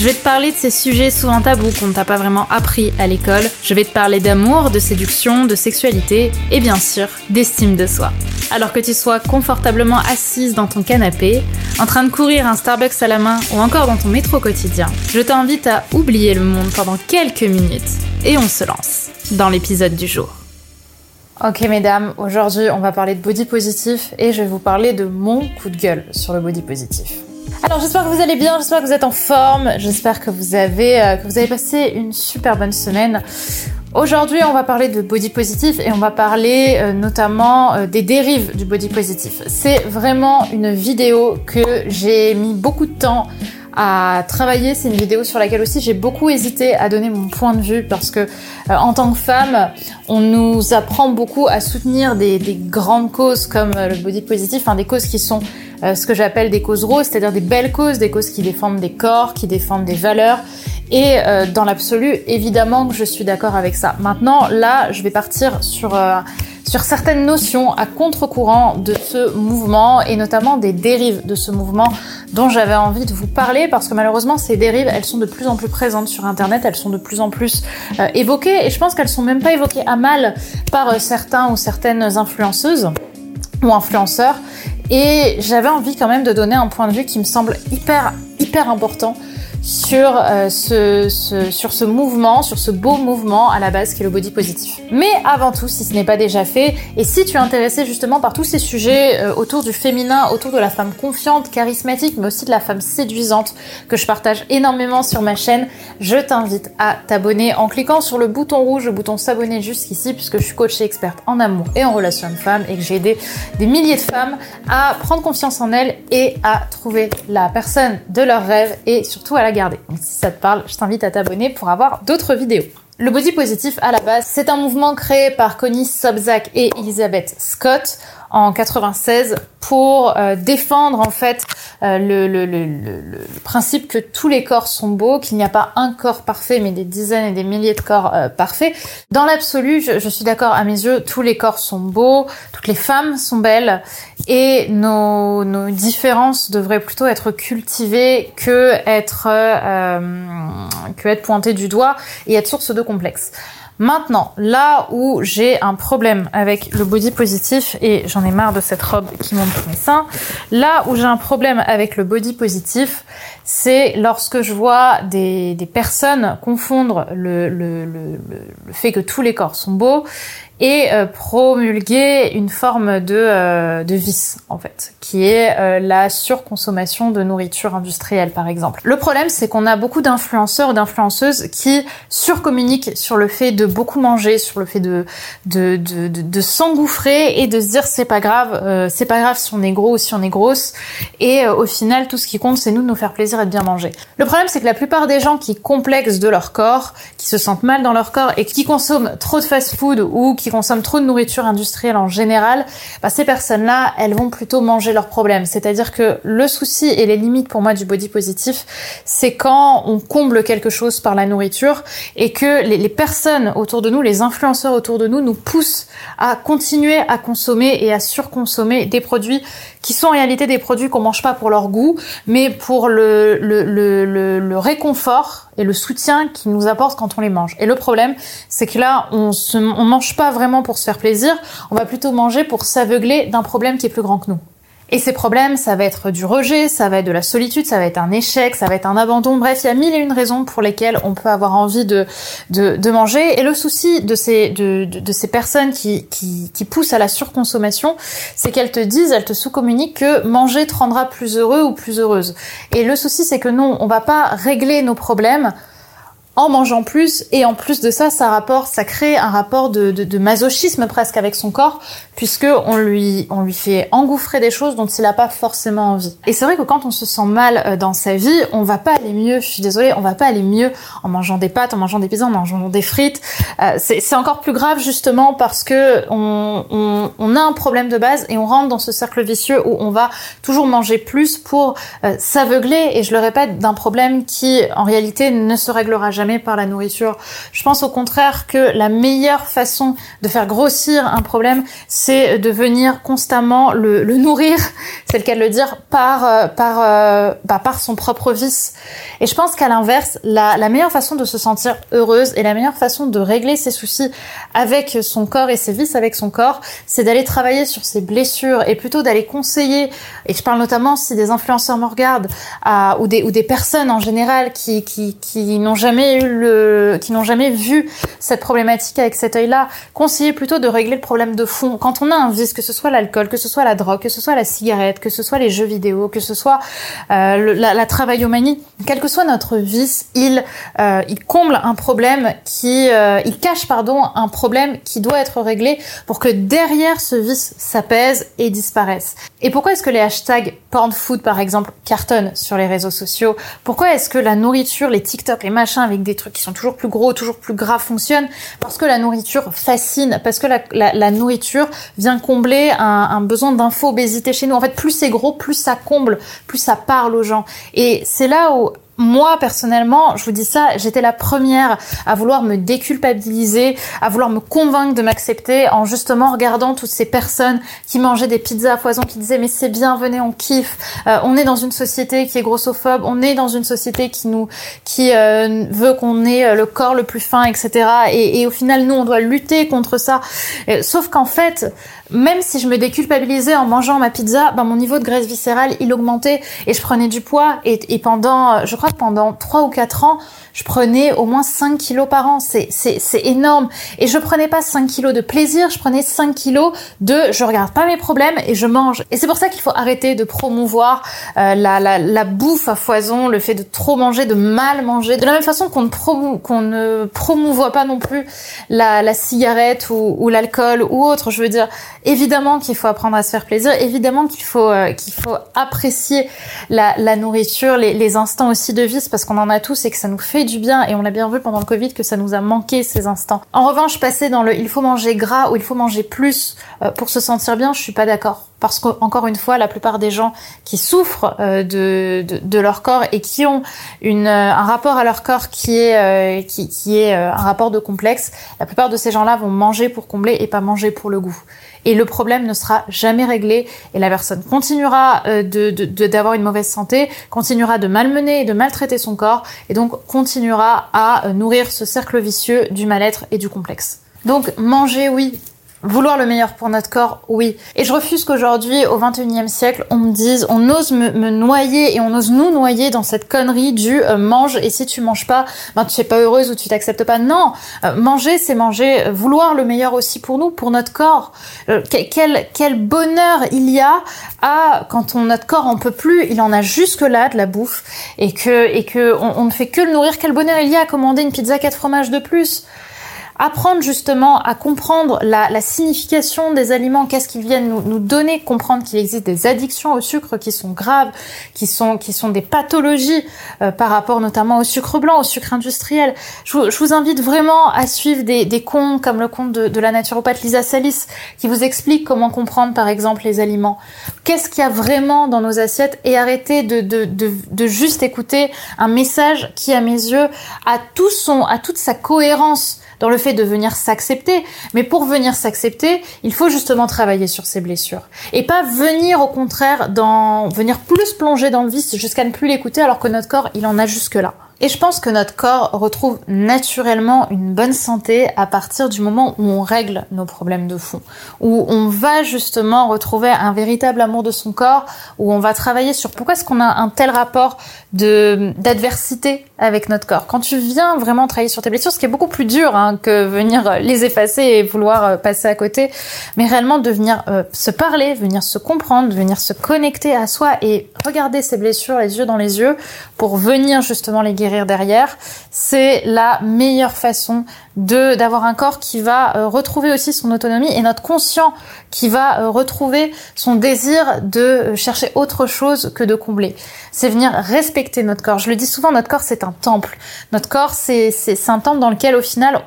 Je vais te parler de ces sujets souvent tabous qu'on ne t'a pas vraiment appris à l'école. Je vais te parler d'amour, de séduction, de sexualité et bien sûr d'estime de soi. Alors que tu sois confortablement assise dans ton canapé, en train de courir un Starbucks à la main ou encore dans ton métro quotidien, je t'invite à oublier le monde pendant quelques minutes et on se lance dans l'épisode du jour. Ok mesdames, aujourd'hui on va parler de body positif et je vais vous parler de mon coup de gueule sur le body positif. Alors j'espère que vous allez bien, j'espère que vous êtes en forme, j'espère que vous avez euh, que vous avez passé une super bonne semaine. Aujourd'hui, on va parler de body positif et on va parler euh, notamment euh, des dérives du body positif. C'est vraiment une vidéo que j'ai mis beaucoup de temps à travailler. C'est une vidéo sur laquelle aussi j'ai beaucoup hésité à donner mon point de vue parce que euh, en tant que femme, on nous apprend beaucoup à soutenir des, des grandes causes comme euh, le body positif, enfin des causes qui sont euh, ce que j'appelle des causes roses, c'est-à-dire des belles causes, des causes qui défendent des corps, qui défendent des valeurs. Et dans l'absolu, évidemment que je suis d'accord avec ça. Maintenant, là, je vais partir sur sur certaines notions à contre-courant de ce mouvement et notamment des dérives de ce mouvement dont j'avais envie de vous parler parce que malheureusement ces dérives elles sont de plus en plus présentes sur internet, elles sont de plus en plus euh, évoquées et je pense qu'elles sont même pas évoquées à mal par euh, certains ou certaines influenceuses ou influenceurs. Et j'avais envie quand même de donner un point de vue qui me semble hyper hyper important sur, euh, ce, sur ce mouvement, sur ce beau mouvement à la base qui est le body positif. Mais avant tout, si ce n'est pas déjà fait, et si tu es intéressé justement par tous ces sujets euh, autour du féminin, autour de la femme confiante, charismatique, mais aussi de la femme séduisante que je partage énormément sur ma chaîne, je t'invite à t'abonner en cliquant sur le bouton rouge, le bouton s'abonner jusqu'ici, puisque je suis coach et experte en amour et en relations hommes-femmes et que j'ai aidé des milliers de femmes à prendre confiance en elles et à trouver la personne de leurs rêves et surtout à la Donc si ça te parle, je t'invite à t'abonner pour avoir d'autres vidéos. Le body positif, à la base, c'est un mouvement créé par Connie Sobzak et Elizabeth Scott en 96 pour euh, défendre en fait euh, le, le, le, le, principe que tous les corps sont beaux, qu'il n'y a pas un corps parfait, mais des dizaines et des milliers de corps euh, parfaits. Dans l'absolu, je, je, suis d'accord, à mes yeux, tous les corps sont beaux, toutes les femmes sont belles, et nos, nos différences devraient plutôt être cultivées que être, que être pointées du doigt et être source de complexes. Maintenant, là où j'ai un problème avec le body positif, et j'en ai marre de cette robe qui montre mes seins, là où j'ai un problème avec le body positif, c'est lorsque je vois des, personnes confondre le, fait que tous les corps sont beaux et euh, promulguer une forme de, euh, de vice en fait, qui est euh, la surconsommation de nourriture industrielle par exemple. Le problème c'est qu'on a beaucoup d'influenceurs ou d'influenceuses qui surcommuniquent sur le fait de beaucoup manger, sur le fait de de, de, s'engouffrer et de se dire c'est pas grave, c'est pas grave si on est gros ou si on est grosse et au final tout ce qui compte c'est nous de nous faire plaisir et de bien manger. Le problème c'est que la plupart des gens qui complexent de leur corps, qui se sentent mal dans leur corps et qui consomment trop de fast-food ou qui consomment trop de nourriture industrielle en général, bah, ces personnes-là, elles vont plutôt manger leurs problèmes. C'est-à-dire que le souci et les limites pour moi du body positif, c'est quand on comble quelque chose par la nourriture et que les, les personnes autour de nous, les influenceurs autour de nous, nous poussent à continuer à consommer et à surconsommer des produits qui sont en réalité des produits qu'on mange pas pour leur goût, mais pour le, le, le, le, réconfort et le soutien qu'ils nous apportent quand on les mange. Et le problème, c'est que là, on se, on mange pas vraiment pour se faire plaisir, on va plutôt manger pour s'aveugler d'un problème qui est plus grand que nous. Et ces problèmes, ça va être du rejet, ça va être de la solitude, ça va être un échec, ça va être un abandon. Bref, il y a mille et une raisons pour lesquelles on peut avoir envie de, de, de manger. Et le souci de ces, de, de, ces personnes qui, qui, qui, poussent à la surconsommation, c'est qu'elles te disent, elles te sous-communiquent que manger te rendra plus heureux ou plus heureuse. Et le souci, c'est que non, on va pas régler nos problèmes en mangeant plus et en plus de ça, ça rapport, ça crée un rapport de, masochisme presque avec son corps puisque on lui on lui fait engouffrer des choses dont il n'a pas forcément envie. Et c'est vrai que quand on se sent mal euh, dans sa vie, on va pas aller mieux. Je suis désolée, on va pas aller mieux en mangeant des pâtes, en mangeant des pizzas, en mangeant des frites. Euh, c'est encore plus grave justement parce que on, a un problème de base et on rentre dans ce cercle vicieux où on va toujours manger plus pour euh, s'aveugler. Et je le répète, d'un problème qui en réalité ne se réglera jamais par la nourriture. Je pense au contraire que la meilleure façon de faire grossir un problème, c'est de venir constamment le, nourrir, c'est le cas de le dire, par euh, par euh, bah, par son propre vice. Et je pense qu'à l'inverse, la, meilleure façon de se sentir heureuse et la meilleure façon de régler ses soucis avec son corps et ses vices avec son corps, c'est d'aller travailler sur ses blessures et plutôt d'aller conseiller. Et je parle notamment si des influenceurs me regardent ou des ou des personnes en général qui qui qui n'ont jamais eu le qui n'ont jamais vu cette problématique avec cet œil-là, conseiller plutôt de régler le problème de fond. Quand on a un vice, que ce soit l'alcool, que ce soit la drogue, que ce soit la cigarette, que ce soit les jeux vidéo, que ce soit euh, la, la travaillomanie, quel que soit notre vice, il euh, il comble un problème qui euh, il cache pardon un problème qui doit être réglé pour que derrière ce vice s'apaise et disparaisse. Et pourquoi est-ce que les hashtags porn food par exemple cartonnent sur les réseaux sociaux? Pourquoi est-ce que la nourriture, les TikTok, les machins avec des trucs qui sont toujours plus gros, toujours plus gras fonctionnent Parce que la nourriture fascine, parce que la, nourriture vient combler un, un besoin d'info-obésité chez nous. En fait, plus c'est gros, plus ça comble, plus ça parle aux gens. Et c'est là où moi personnellement, je vous dis ça, j'étais la première à vouloir me déculpabiliser, à vouloir me convaincre de m'accepter en justement regardant toutes ces personnes qui mangeaient des pizzas à foison, qui disaient mais c'est bien, venez, on kiffe. Euh, on est dans une société qui est grossophobe, on est dans une société qui nous, qui euh, veut qu'on ait euh, le corps le plus fin, etc. Et, et, au final, nous, on doit lutter contre ça. Sauf qu'en fait, même si je me déculpabilisais en mangeant ma pizza, ben mon niveau de graisse viscérale il augmentait et je prenais du poids et, et pendant, je crois pendant 3 ou 4 ans, je prenais au moins 5 kilos par an. C'est, énorme. Et je prenais pas 5 kilos de plaisir, je prenais 5 kilos de je regarde pas mes problèmes et je mange. Et c'est pour ça qu'il faut arrêter de promouvoir euh, la, bouffe à foison, le fait de trop manger, de mal manger. De la même façon qu'on ne, promouvoit pas non plus la, la cigarette ou, ou l'alcool ou autre. Je veux dire, évidemment qu'il faut apprendre à se faire plaisir, évidemment qu'il faut, euh, qu'il faut apprécier la, nourriture, les, instants aussi de vice parce qu'on en a tous et que ça nous fait du bien et on l'a bien vu pendant le Covid que ça nous a manqué ces instants. En revanche, passer dans le il faut manger gras ou il faut manger plus euh, pour se sentir bien, je suis pas d'accord. Parce qu'encore une fois, la plupart des gens qui souffrent euh, de, de, de, leur corps et qui ont une, euh, un rapport à leur corps qui est, euh, qui, qui est un rapport de complexe, la plupart de ces gens-là vont manger pour combler et pas manger pour le goût et le problème ne sera jamais réglé et la personne continuera de, de, d'avoir une mauvaise santé, continuera de malmener et de maltraiter son corps et donc continuera à nourrir ce cercle vicieux du mal-être et du complexe. Donc manger oui, Vouloir le meilleur pour notre corps, oui. Et je refuse qu'aujourd'hui, au 21e siècle, on me dise, on ose me, noyer et on ose nous noyer dans cette connerie du euh, mange et si tu manges pas, ben tu es pas heureuse ou tu t'acceptes pas. Non, euh, manger c'est manger, vouloir le meilleur aussi pour nous, pour notre corps. Euh, quel quel bonheur il y a à quand on notre corps en peut plus, il en a jusque là de la bouffe et que et que on, on ne fait que le nourrir. Quel bonheur il y a à commander une pizza quatre fromages de plus apprendre justement à comprendre la, la signification des aliments, qu'est-ce qu'ils viennent nous, nous, donner, comprendre qu'il existe des addictions au sucre qui sont graves, qui sont qui sont des pathologies euh, par rapport notamment au sucre blanc, au sucre industriel. Je vous, je vous invite vraiment à suivre des, des comptes comme le compte de, de, la naturopathe Lisa Salis qui vous explique comment comprendre par exemple les aliments. Qu'est-ce qu'il y a vraiment dans nos assiettes? Et arrêter de, de, de, de juste écouter un message qui à mes yeux a tout son, a toute sa cohérence dans le fait de venir s'accepter. Mais pour venir s'accepter, il faut justement travailler sur ses blessures. Et pas venir au contraire dans, venir plus plonger dans le vice jusqu'à ne plus l'écouter alors que notre corps, il en a jusque là. Et je pense que notre corps retrouve naturellement une bonne santé à partir du moment où on règle nos problèmes de fond, où on va justement retrouver un véritable amour de son corps, où on va travailler sur pourquoi est-ce qu'on a un tel rapport de d'adversité avec notre corps, quand tu viens vraiment travailler sur tes blessures, ce qui est beaucoup plus dur hein, que venir les effacer et vouloir passer à côté, mais réellement de venir se parler, venir se comprendre, venir se connecter à soi et regarder ses blessures les yeux dans les yeux pour venir justement les guérir derrière, c'est la meilleure façon de d'avoir un corps qui va euh, retrouver aussi son autonomie et notre conscient qui va euh, retrouver son désir de euh, chercher autre chose que de combler. C'est venir respecter notre corps. Je le dis souvent, notre corps c'est un temple. Notre corps c'est c'est un temple dans lequel au final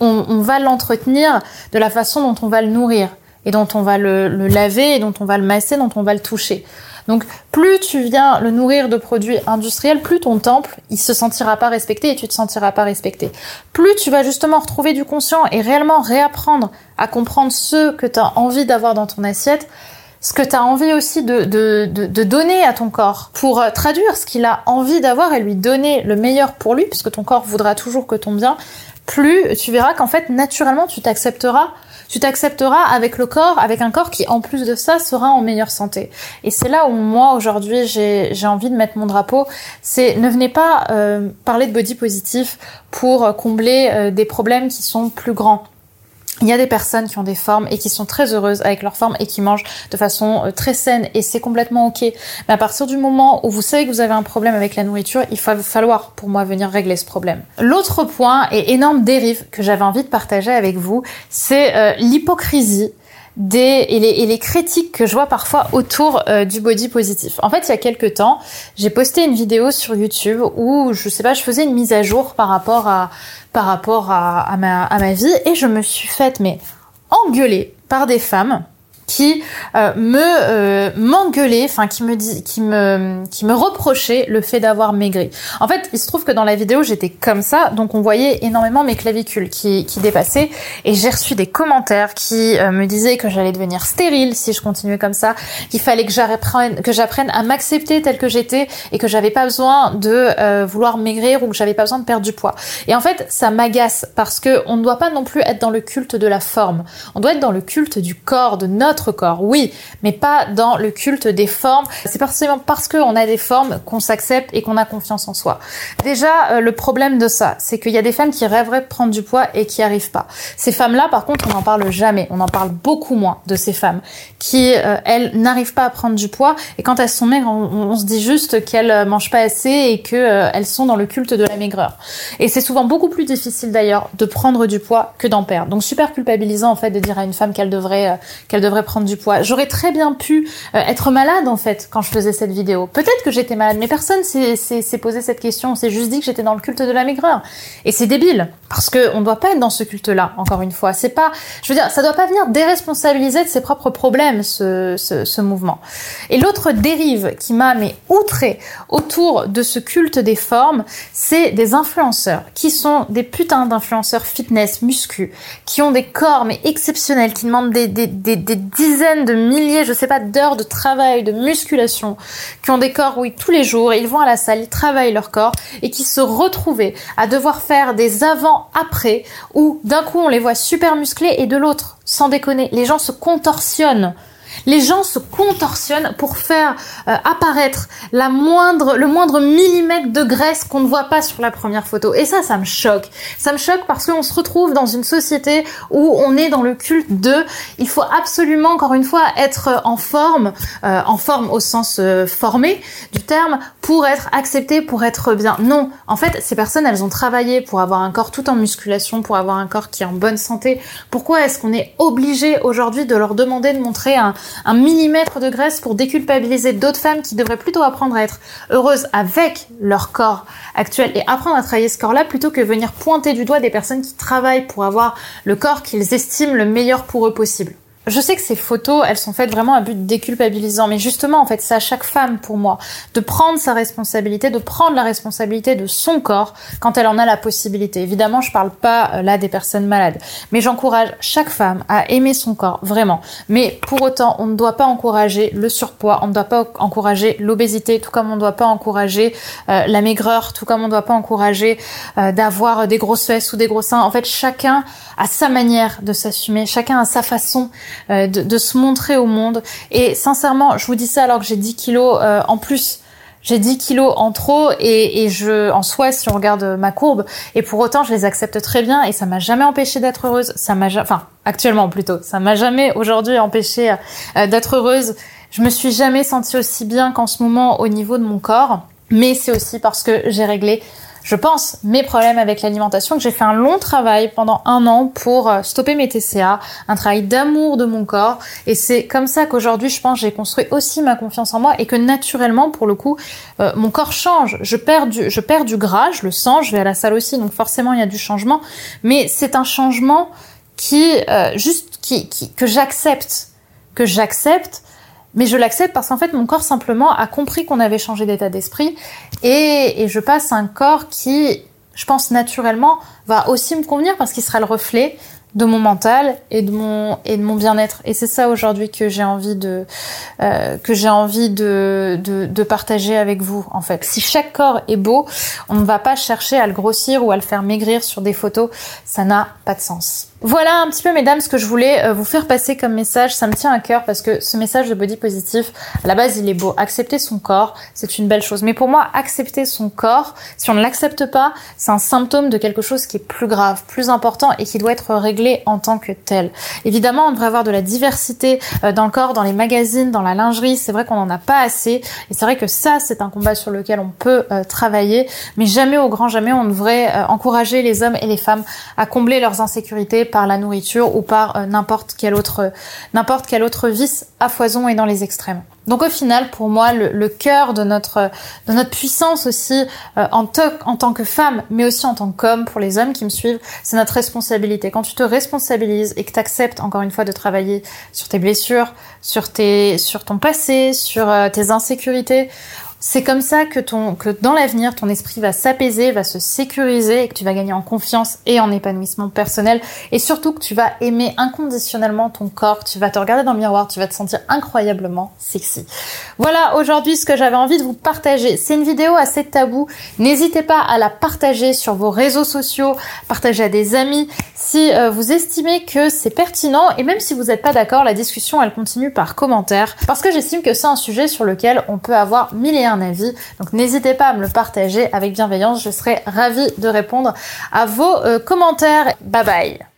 on, on va l'entretenir de la façon dont on va le nourrir et dont on va le, le laver et dont on va le masser, dont on va le toucher. Donc plus tu viens le nourrir de produits industriels, plus ton temple, il se sentira pas respecté et tu te sentiras pas respecté. Plus tu vas justement retrouver du conscient et réellement réapprendre à comprendre ce que tu as envie d'avoir dans ton assiette, ce que tu as envie aussi de, de, de, donner à ton corps pour euh, traduire ce qu'il a envie d'avoir et lui donner le meilleur pour lui, puisque ton corps voudra toujours que ton bien, plus tu verras qu'en fait naturellement tu t'accepteras tu t'accepteras avec le corps, avec un corps qui en plus de ça sera en meilleure santé. Et c'est là où moi aujourd'hui j'ai envie de mettre mon drapeau, c'est ne venez pas euh, parler de body positif pour combler euh, des problèmes qui sont plus grands. Il y a des personnes qui ont des formes et qui sont très heureuses avec leur forme et qui mangent de façon euh, très saine et c'est complètement ok. Mais à partir du moment où vous savez que vous avez un problème avec la nourriture, il va falloir pour moi venir régler ce problème. L'autre point et énorme dérive que j'avais envie de partager avec vous, c'est euh, l'hypocrisie des et les, critiques que je vois parfois autour euh, du body positif. En fait, il y a quelques temps, j'ai posté une vidéo sur YouTube où je sais pas, je faisais une mise à jour par rapport à par rapport à, ma ma vie et je me suis faite mais engueuler par des femmes qui euh, me euh, m'engueulait, enfin qui me dit, qui me qui me reprochait le fait d'avoir maigri. En fait, il se trouve que dans la vidéo j'étais comme ça, donc on voyait énormément mes clavicules qui qui dépassaient, et j'ai reçu des commentaires qui euh, me disaient que j'allais devenir stérile si je continuais comme ça, qu'il fallait que j'apprenne que j'apprenne à m'accepter tel que j'étais et que j'avais pas besoin de euh, vouloir maigrir ou que j'avais pas besoin de perdre du poids. Et en fait, ça m'agace parce que on ne doit pas non plus être dans le culte de la forme. On doit être dans le culte du corps, de notre corps, oui, mais pas dans le culte des formes. C'est forcément parce qu'on a des formes qu'on s'accepte et qu'on a confiance en soi. Déjà, euh, le problème de ça, c'est qu'il y a des femmes qui rêveraient de prendre du poids et qui arrivent pas. Ces femmes-là, par contre, on n'en parle jamais. On en parle beaucoup moins de ces femmes qui, euh, elles, n'arrivent pas à prendre du poids. Et quand elles sont maigres, on, se dit juste qu'elles euh, mangent pas assez et que elles sont dans le culte de la maigreur. Et c'est souvent beaucoup plus difficile d'ailleurs de prendre du poids que d'en perdre. Donc super culpabilisant en fait de dire à une femme qu'elle devrait qu'elle devrait prendre du poids. J'aurais très bien pu euh, être malade en fait quand je faisais cette vidéo. Peut-être que j'étais malade, mais personne s'est posé cette question. On s'est juste dit que j'étais dans le culte de la maigreur. Et c'est débile parce que on doit pas être dans ce culte-là. Encore une fois, c'est pas, je veux dire, ça doit pas venir déresponsabiliser de ses propres problèmes ce, mouvement. Et l'autre dérive qui m'a mais outré autour de ce culte des formes, c'est des influenceurs qui sont des putains d'influenceurs fitness, muscu, qui ont des corps mais exceptionnels, qui demandent des, des dizaines de milliers, je sais pas, d'heures de travail, de musculation, qui ont des corps, oui, tous les jours, ils vont à la salle, ils travaillent leur corps, et qui se retrouvaient à devoir faire des avant-après, où d'un coup on les voit super musclés, et de l'autre, sans déconner, les gens se contorsionnent les gens se contorsionnent pour faire euh, apparaître la moindre, le moindre millimètre de graisse qu'on ne voit pas sur la première photo. Et ça, ça me choque. Ça me choque parce qu'on se retrouve dans une société où on est dans le culte de, il faut absolument, encore une fois, être en forme, euh, en forme au sens euh, formé du terme, pour être accepté, pour être bien. Non, en fait, ces personnes, elles ont travaillé pour avoir un corps tout en musculation, pour avoir un corps qui est en bonne santé. Pourquoi est-ce qu'on est obligé aujourd'hui de leur demander de montrer un, un millimètre de graisse pour déculpabiliser d'autres femmes qui devraient plutôt apprendre à être heureuses avec leur corps actuel et apprendre à travailler ce corps-là plutôt que venir pointer du doigt des personnes qui travaillent pour avoir le corps qu'ils estiment le meilleur pour eux possible je sais que ces photos, elles sont faites vraiment à but déculpabilisant, mais justement, en fait, c'est à chaque femme, pour moi, de prendre sa responsabilité, de prendre la responsabilité de son corps quand elle en a la possibilité. Évidemment, je parle pas euh, là des personnes malades, mais j'encourage chaque femme à aimer son corps, vraiment. Mais pour autant, on ne doit pas encourager le surpoids, on ne doit pas encourager l'obésité, tout comme on ne doit pas encourager euh, la maigreur, tout comme on ne doit pas encourager euh, d'avoir des grosses fesses ou des gros seins. En fait, chacun a sa manière de s'assumer, chacun a sa façon euh, de, se montrer au monde. Et sincèrement, je vous dis ça alors que j'ai 10 kilos euh, en plus j'ai 10 kilos en trop et, et, je, en soi, si on regarde ma courbe, et pour autant, je les accepte très bien et ça m'a jamais empêché d'être heureuse. Ça m'a, enfin, actuellement plutôt, ça m'a jamais aujourd'hui empêché euh, d'être heureuse. Je me suis jamais sentie aussi bien qu'en ce moment au niveau de mon corps, mais c'est aussi parce que j'ai réglé je pense, mes problèmes avec l'alimentation, que j'ai fait un long travail pendant un an pour euh, stopper mes TCA, un travail d'amour de mon corps. Et c'est comme ça qu'aujourd'hui, je pense, j'ai construit aussi ma confiance en moi et que naturellement, pour le coup, euh, mon corps change. Je perds du, je perds du gras, je le sens, je vais à la salle aussi, donc forcément, il y a du changement. Mais c'est un changement qui, euh, juste, qui, qui que j'accepte, que j'accepte mais je l'accepte parce qu'en fait, mon corps simplement a compris qu'on avait changé d'état d'esprit et, et je passe un corps qui, je pense naturellement, va aussi me convenir parce qu'il sera le reflet de mon mental et de mon et de mon bien-être. Et c'est ça aujourd'hui que j'ai envie de euh, que j'ai envie de, de partager avec vous en fait. Si chaque corps est beau on ne va pas chercher à le grossir ou à le faire maigrir sur des photos. Ça n'a pas de sens voilà un petit peu, mesdames, ce que je voulais euh, vous faire passer comme message. Ça me tient à cœur parce que ce message de body positif, à la base, il est beau. Accepter son corps, c'est une belle chose. Mais pour moi, accepter son corps, si on ne l'accepte pas, c'est un symptôme de quelque chose qui est plus grave, plus important et qui doit être réglé en tant que tel. Évidemment, on devrait avoir de la diversité euh, dans le corps, dans les magazines, dans la lingerie. C'est vrai qu'on n'en a pas assez. Et c'est vrai que ça, c'est un combat sur lequel on peut euh, travailler. Mais jamais, au grand jamais, on devrait encourager les hommes et les femmes à combler leurs insécurités par la nourriture ou par euh, n'importe quel autre n'importe quel autre vice à foison et dans les extrêmes. Donc au final, pour moi, le, cœur de notre de notre puissance aussi euh, en, en tant que femme, mais aussi en tant qu'homme, pour les hommes qui me suivent, c'est notre responsabilité. Quand tu te responsabilises et que tu acceptes encore une fois de travailler sur tes blessures, sur tes sur ton passé, sur euh, tes insécurités, c'est comme ça que ton, que dans l'avenir, ton esprit va s'apaiser, va se sécuriser et que tu vas gagner en confiance et en épanouissement personnel et surtout que tu vas aimer inconditionnellement ton corps, tu vas te regarder dans le miroir, tu vas te sentir incroyablement sexy. Voilà aujourd'hui ce que j'avais envie de vous partager. C'est une vidéo assez tabou. N'hésitez pas à la partager sur vos réseaux sociaux, partager à des amis si euh, vous estimez que c'est pertinent et même si vous n'êtes pas d'accord, la discussion elle continue par commentaire parce que j'estime que c'est un sujet sur lequel on peut avoir mille et avis. Donc n'hésitez pas à me le partager avec bienveillance, je serai ravie de répondre à vos euh, commentaires. Bye bye